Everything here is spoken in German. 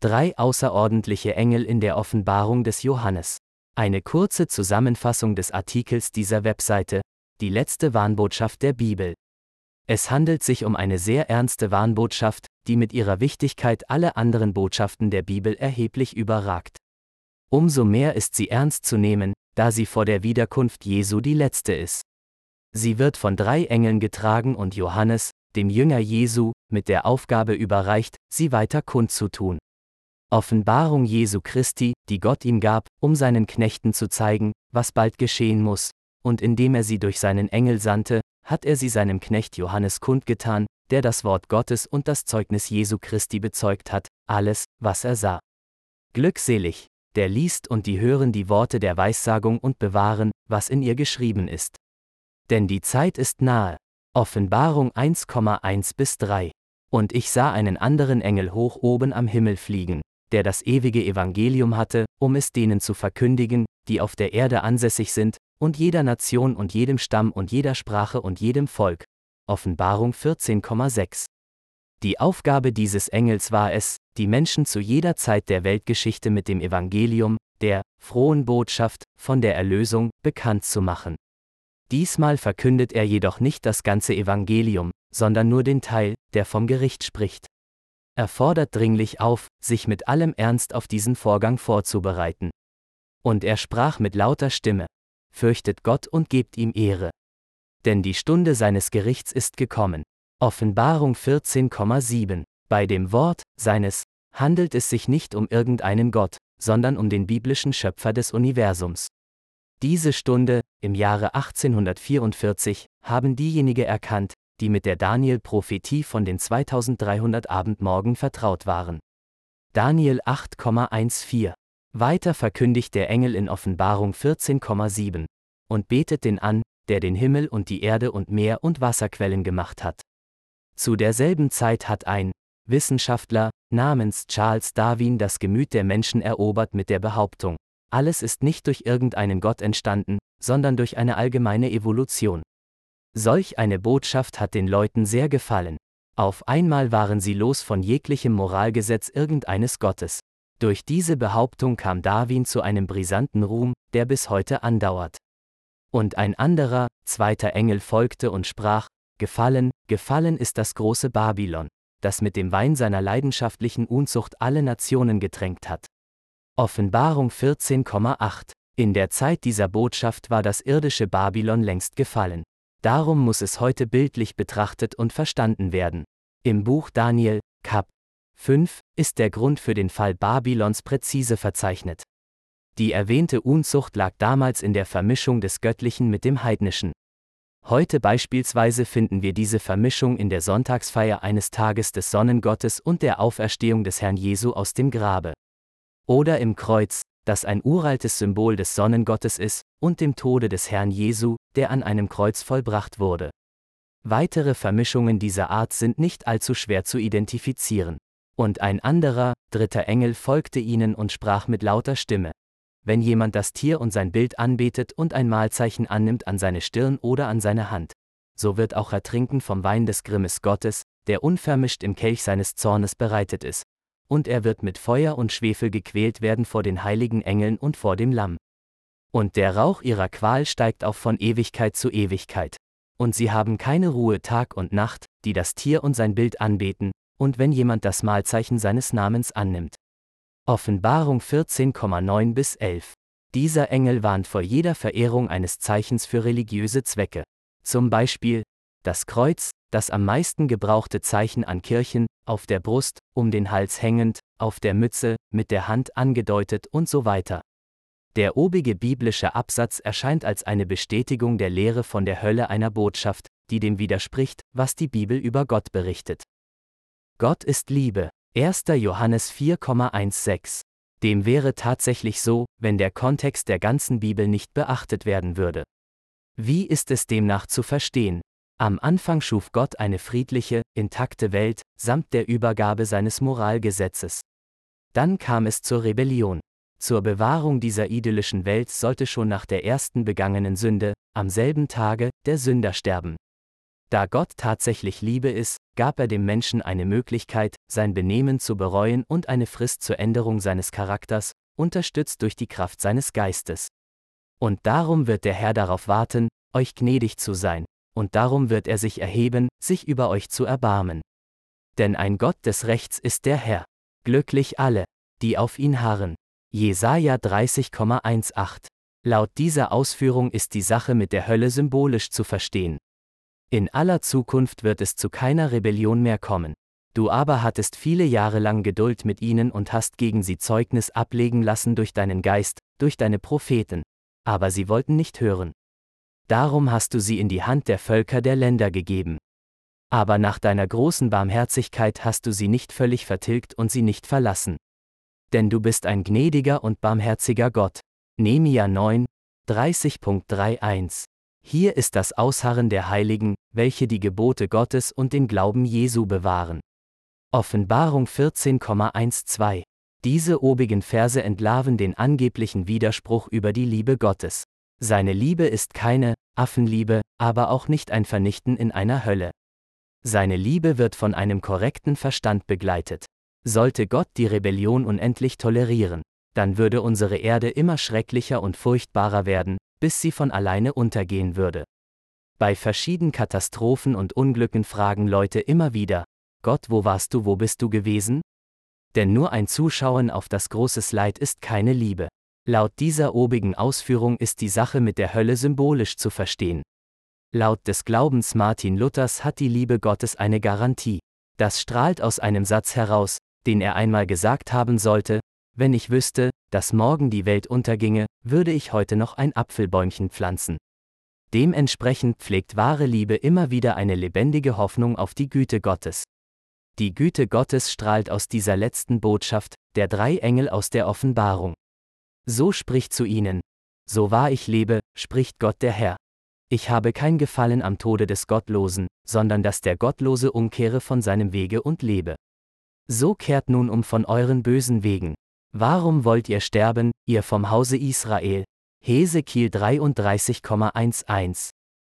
Drei außerordentliche Engel in der Offenbarung des Johannes. Eine kurze Zusammenfassung des Artikels dieser Webseite, die letzte Warnbotschaft der Bibel. Es handelt sich um eine sehr ernste Warnbotschaft, die mit ihrer Wichtigkeit alle anderen Botschaften der Bibel erheblich überragt. Umso mehr ist sie ernst zu nehmen, da sie vor der Wiederkunft Jesu die letzte ist. Sie wird von drei Engeln getragen und Johannes, dem Jünger Jesu, mit der Aufgabe überreicht, sie weiter kundzutun. Offenbarung Jesu Christi, die Gott ihm gab, um seinen Knechten zu zeigen, was bald geschehen muss, und indem er sie durch seinen Engel sandte, hat er sie seinem Knecht Johannes kundgetan, der das Wort Gottes und das Zeugnis Jesu Christi bezeugt hat, alles, was er sah. Glückselig, der liest und die hören die Worte der Weissagung und bewahren, was in ihr geschrieben ist. Denn die Zeit ist nahe. Offenbarung 1,1 bis 3. Und ich sah einen anderen Engel hoch oben am Himmel fliegen, der das ewige Evangelium hatte, um es denen zu verkündigen, die auf der Erde ansässig sind, und jeder Nation und jedem Stamm und jeder Sprache und jedem Volk. Offenbarung 14,6. Die Aufgabe dieses Engels war es, die Menschen zu jeder Zeit der Weltgeschichte mit dem Evangelium, der frohen Botschaft von der Erlösung, bekannt zu machen. Diesmal verkündet er jedoch nicht das ganze Evangelium, sondern nur den Teil, der vom Gericht spricht. Er fordert dringlich auf, sich mit allem Ernst auf diesen Vorgang vorzubereiten. Und er sprach mit lauter Stimme, Fürchtet Gott und gebt ihm Ehre. Denn die Stunde seines Gerichts ist gekommen. Offenbarung 14,7 Bei dem Wort seines handelt es sich nicht um irgendeinen Gott, sondern um den biblischen Schöpfer des Universums. Diese Stunde, im Jahre 1844, haben diejenigen erkannt, die mit der Daniel-Prophetie von den 2300 Abendmorgen vertraut waren. Daniel 8,14 Weiter verkündigt der Engel in Offenbarung 14,7 und betet den an, der den Himmel und die Erde und Meer und Wasserquellen gemacht hat. Zu derselben Zeit hat ein Wissenschaftler namens Charles Darwin das Gemüt der Menschen erobert mit der Behauptung, alles ist nicht durch irgendeinen Gott entstanden, sondern durch eine allgemeine Evolution. Solch eine Botschaft hat den Leuten sehr gefallen. Auf einmal waren sie los von jeglichem Moralgesetz irgendeines Gottes. Durch diese Behauptung kam Darwin zu einem brisanten Ruhm, der bis heute andauert. Und ein anderer, zweiter Engel folgte und sprach, Gefallen, gefallen ist das große Babylon, das mit dem Wein seiner leidenschaftlichen Unzucht alle Nationen getränkt hat. Offenbarung 14,8 In der Zeit dieser Botschaft war das irdische Babylon längst gefallen. Darum muss es heute bildlich betrachtet und verstanden werden. Im Buch Daniel, Kap 5, ist der Grund für den Fall Babylons präzise verzeichnet. Die erwähnte Unzucht lag damals in der Vermischung des Göttlichen mit dem Heidnischen. Heute beispielsweise finden wir diese Vermischung in der Sonntagsfeier eines Tages des Sonnengottes und der Auferstehung des Herrn Jesu aus dem Grabe. Oder im Kreuz, das ein uraltes Symbol des Sonnengottes ist, und dem Tode des Herrn Jesu, der an einem Kreuz vollbracht wurde. Weitere Vermischungen dieser Art sind nicht allzu schwer zu identifizieren. Und ein anderer, dritter Engel folgte ihnen und sprach mit lauter Stimme. Wenn jemand das Tier und sein Bild anbetet und ein Mahlzeichen annimmt an seine Stirn oder an seine Hand, so wird auch er trinken vom Wein des Grimmes Gottes, der unvermischt im Kelch seines Zornes bereitet ist, und er wird mit Feuer und Schwefel gequält werden vor den heiligen Engeln und vor dem Lamm. Und der Rauch ihrer Qual steigt auf von Ewigkeit zu Ewigkeit. Und sie haben keine Ruhe Tag und Nacht, die das Tier und sein Bild anbeten, und wenn jemand das Mahlzeichen seines Namens annimmt. Offenbarung 14,9 bis 11. Dieser Engel warnt vor jeder Verehrung eines Zeichens für religiöse Zwecke. Zum Beispiel, das Kreuz, das am meisten gebrauchte Zeichen an Kirchen, auf der Brust, um den Hals hängend, auf der Mütze, mit der Hand angedeutet und so weiter. Der obige biblische Absatz erscheint als eine Bestätigung der Lehre von der Hölle einer Botschaft, die dem widerspricht, was die Bibel über Gott berichtet. Gott ist Liebe. 1. Johannes 4,16. Dem wäre tatsächlich so, wenn der Kontext der ganzen Bibel nicht beachtet werden würde. Wie ist es demnach zu verstehen? Am Anfang schuf Gott eine friedliche, intakte Welt, samt der Übergabe seines Moralgesetzes. Dann kam es zur Rebellion. Zur Bewahrung dieser idyllischen Welt sollte schon nach der ersten begangenen Sünde, am selben Tage, der Sünder sterben. Da Gott tatsächlich Liebe ist, gab er dem Menschen eine Möglichkeit, sein Benehmen zu bereuen und eine Frist zur Änderung seines Charakters, unterstützt durch die Kraft seines Geistes. Und darum wird der Herr darauf warten, euch gnädig zu sein, und darum wird er sich erheben, sich über euch zu erbarmen. Denn ein Gott des Rechts ist der Herr. Glücklich alle, die auf ihn harren. Jesaja 30,18 Laut dieser Ausführung ist die Sache mit der Hölle symbolisch zu verstehen. In aller Zukunft wird es zu keiner Rebellion mehr kommen. Du aber hattest viele Jahre lang Geduld mit ihnen und hast gegen sie Zeugnis ablegen lassen durch deinen Geist, durch deine Propheten. Aber sie wollten nicht hören. Darum hast du sie in die Hand der Völker der Länder gegeben. Aber nach deiner großen Barmherzigkeit hast du sie nicht völlig vertilgt und sie nicht verlassen. Denn du bist ein gnädiger und barmherziger Gott. Nehemia 9, 30.31. Hier ist das Ausharren der Heiligen, welche die Gebote Gottes und den Glauben Jesu bewahren. Offenbarung 14,12. Diese obigen Verse entlarven den angeblichen Widerspruch über die Liebe Gottes. Seine Liebe ist keine Affenliebe, aber auch nicht ein Vernichten in einer Hölle. Seine Liebe wird von einem korrekten Verstand begleitet. Sollte Gott die Rebellion unendlich tolerieren, dann würde unsere Erde immer schrecklicher und furchtbarer werden, bis sie von alleine untergehen würde. Bei verschiedenen Katastrophen und Unglücken fragen Leute immer wieder, Gott, wo warst du, wo bist du gewesen? Denn nur ein Zuschauen auf das große Leid ist keine Liebe. Laut dieser obigen Ausführung ist die Sache mit der Hölle symbolisch zu verstehen. Laut des Glaubens Martin Luthers hat die Liebe Gottes eine Garantie. Das strahlt aus einem Satz heraus, den er einmal gesagt haben sollte, wenn ich wüsste, dass morgen die Welt unterginge, würde ich heute noch ein Apfelbäumchen pflanzen. Dementsprechend pflegt wahre Liebe immer wieder eine lebendige Hoffnung auf die Güte Gottes. Die Güte Gottes strahlt aus dieser letzten Botschaft, der drei Engel aus der Offenbarung. So spricht zu ihnen, so wahr ich lebe, spricht Gott der Herr. Ich habe kein Gefallen am Tode des Gottlosen, sondern dass der Gottlose umkehre von seinem Wege und lebe. So kehrt nun um von euren bösen Wegen, Warum wollt ihr sterben, ihr vom Hause Israel? Hesekiel 33,11